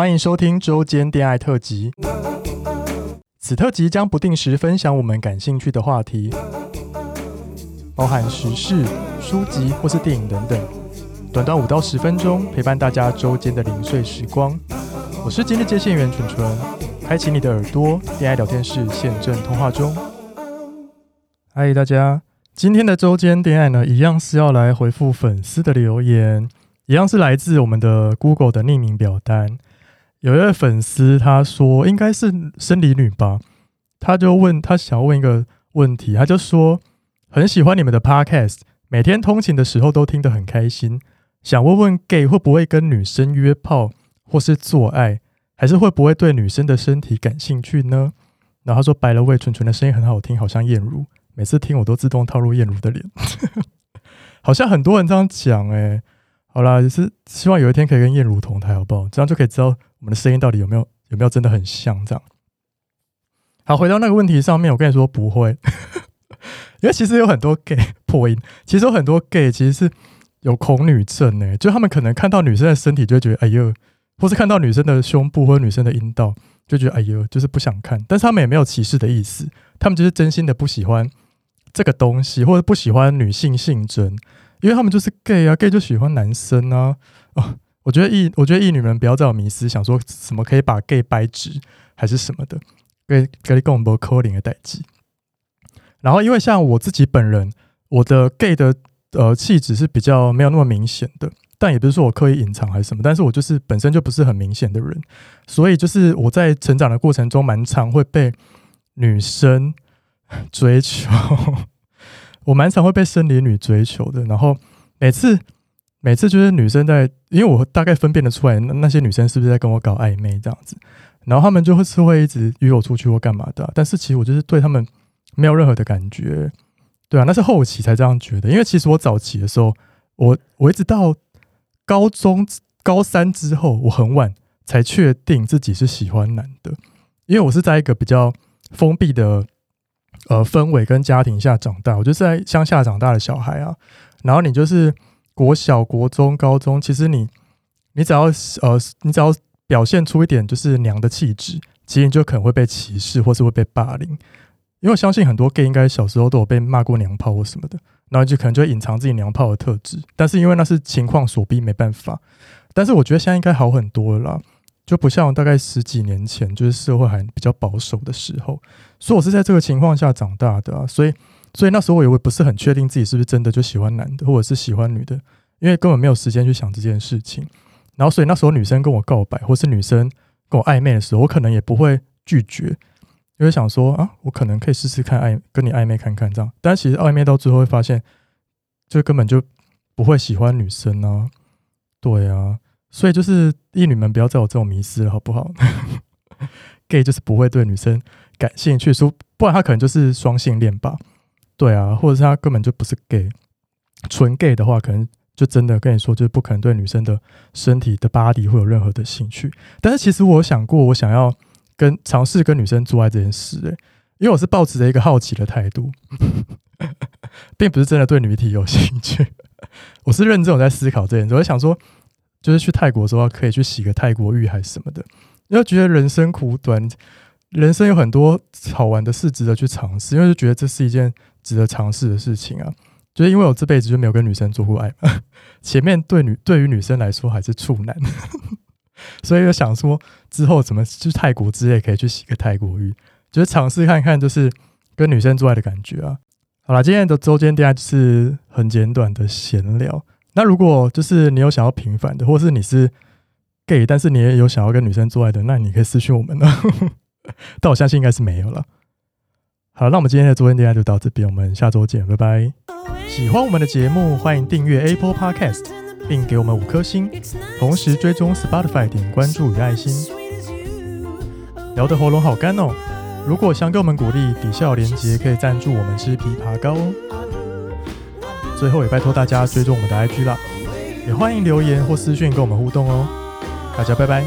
欢迎收听周间恋爱特辑。此特辑将不定时分享我们感兴趣的话题，包含时事、书籍或是电影等等，短短五到十分钟，陪伴大家周间的零碎时光。我是今日接线员纯纯，开启你的耳朵，恋爱聊天室现正通话中。嗨，大家，今天的周间恋爱呢，一样是要来回复粉丝的留言，一样是来自我们的 Google 的匿名表单。有一位粉丝他说，应该是生理女吧，他就问他想要问一个问题，他就说很喜欢你们的 Podcast，每天通勤的时候都听得很开心，想问问 gay 会不会跟女生约炮？或是做爱，还是会不会对女生的身体感兴趣呢？然后他说：“白了味纯纯的声音很好听，好像燕如，每次听我都自动套入燕如的脸。”好像很多人这样讲哎。好啦，也是希望有一天可以跟燕如同台，好不好？这样就可以知道我们的声音到底有没有有没有真的很像这样。好，回到那个问题上面，我跟你说不会，因为其实有很多 gay 破音，其实有很多 gay 其实是有恐女症呢，就他们可能看到女生的身体就觉得哎呦。或是看到女生的胸部或者女生的阴道，就觉得哎呦，就是不想看。但是他们也没有歧视的意思，他们就是真心的不喜欢这个东西，或者不喜欢女性性征，因为他们就是 gay 啊，gay 就喜欢男生啊。哦，我觉得异，我觉得异女们不要再有迷思，想说什么可以把 gay 掰直还是什么的，给给你共不扣零的代际。然后，因为像我自己本人，我的 gay 的呃气质是比较没有那么明显的。但也不是说我刻意隐藏还是什么，但是我就是本身就不是很明显的人，所以就是我在成长的过程中蛮常会被女生追求，我蛮常会被生理女追求的。然后每次每次就是女生在，因为我大概分辨得出来那些女生是不是在跟我搞暧昧这样子，然后他们就会是会一直约我出去或干嘛的，但是其实我就是对他们没有任何的感觉，对啊，那是后期才这样觉得，因为其实我早期的时候，我我一直到。高中高三之后，我很晚才确定自己是喜欢男的，因为我是在一个比较封闭的呃氛围跟家庭下长大，我就是在乡下长大的小孩啊。然后你就是国小、国中、高中，其实你你只要呃你只要表现出一点就是娘的气质，其实你就可能会被歧视或是会被霸凌。因为我相信很多 gay 应该小时候都有被骂过娘炮或什么的。然后就可能就隐藏自己娘炮的特质，但是因为那是情况所逼，没办法。但是我觉得现在应该好很多了啦，就不像大概十几年前，就是社会还比较保守的时候。所以我是在这个情况下长大的，所以所以那时候我也不是很确定自己是不是真的就喜欢男的，或者是喜欢女的，因为根本没有时间去想这件事情。然后所以那时候女生跟我告白，或是女生跟我暧昧的时候，我可能也不会拒绝。因为想说啊，我可能可以试试看暧跟你暧昧看看这样，但其实暧昧到最后会发现，就根本就不会喜欢女生啊，对啊，所以就是异女们不要再有这种迷思了，好不好？gay 就是不会对女生感兴趣，说不然他可能就是双性恋吧，对啊，或者是他根本就不是 gay，纯 gay 的话，可能就真的跟你说，就是不可能对女生的身体的 body 会有任何的兴趣。但是其实我想过，我想要。跟尝试跟女生做爱这件事，欸，因为我是抱持着一个好奇的态度，并不是真的对女体有兴趣。我是认真我在思考这件事，我在想说，就是去泰国的时候可以去洗个泰国浴还是什么的，因为觉得人生苦短，人生有很多好玩的事值得去尝试，因为就觉得这是一件值得尝试的事情啊。就是因为我这辈子就没有跟女生做过爱嘛，前面对女对于女生来说还是处男。所以就想说，之后怎么去泰国之类，可以去洗个泰国浴，就是尝试看看，就是跟女生做爱的感觉啊。好了，今天的周间电爱就是很简短的闲聊。那如果就是你有想要平反的，或是你是 gay，但是你也有想要跟女生做爱的，那你可以私讯我们呢。但我相信应该是没有了。好，那我们今天的周间电爱就到这边，我们下周见，拜拜。喜欢我们的节目，欢迎订阅 Apple Podcast。并给我们五颗星，同时追踪 Spotify 点关注与爱心。聊得喉咙好干哦，如果想给我们鼓励，底下有连结可以赞助我们吃枇杷膏哦。最后也拜托大家追踪我们的 IG 啦，也欢迎留言或私讯跟我们互动哦。大家拜拜。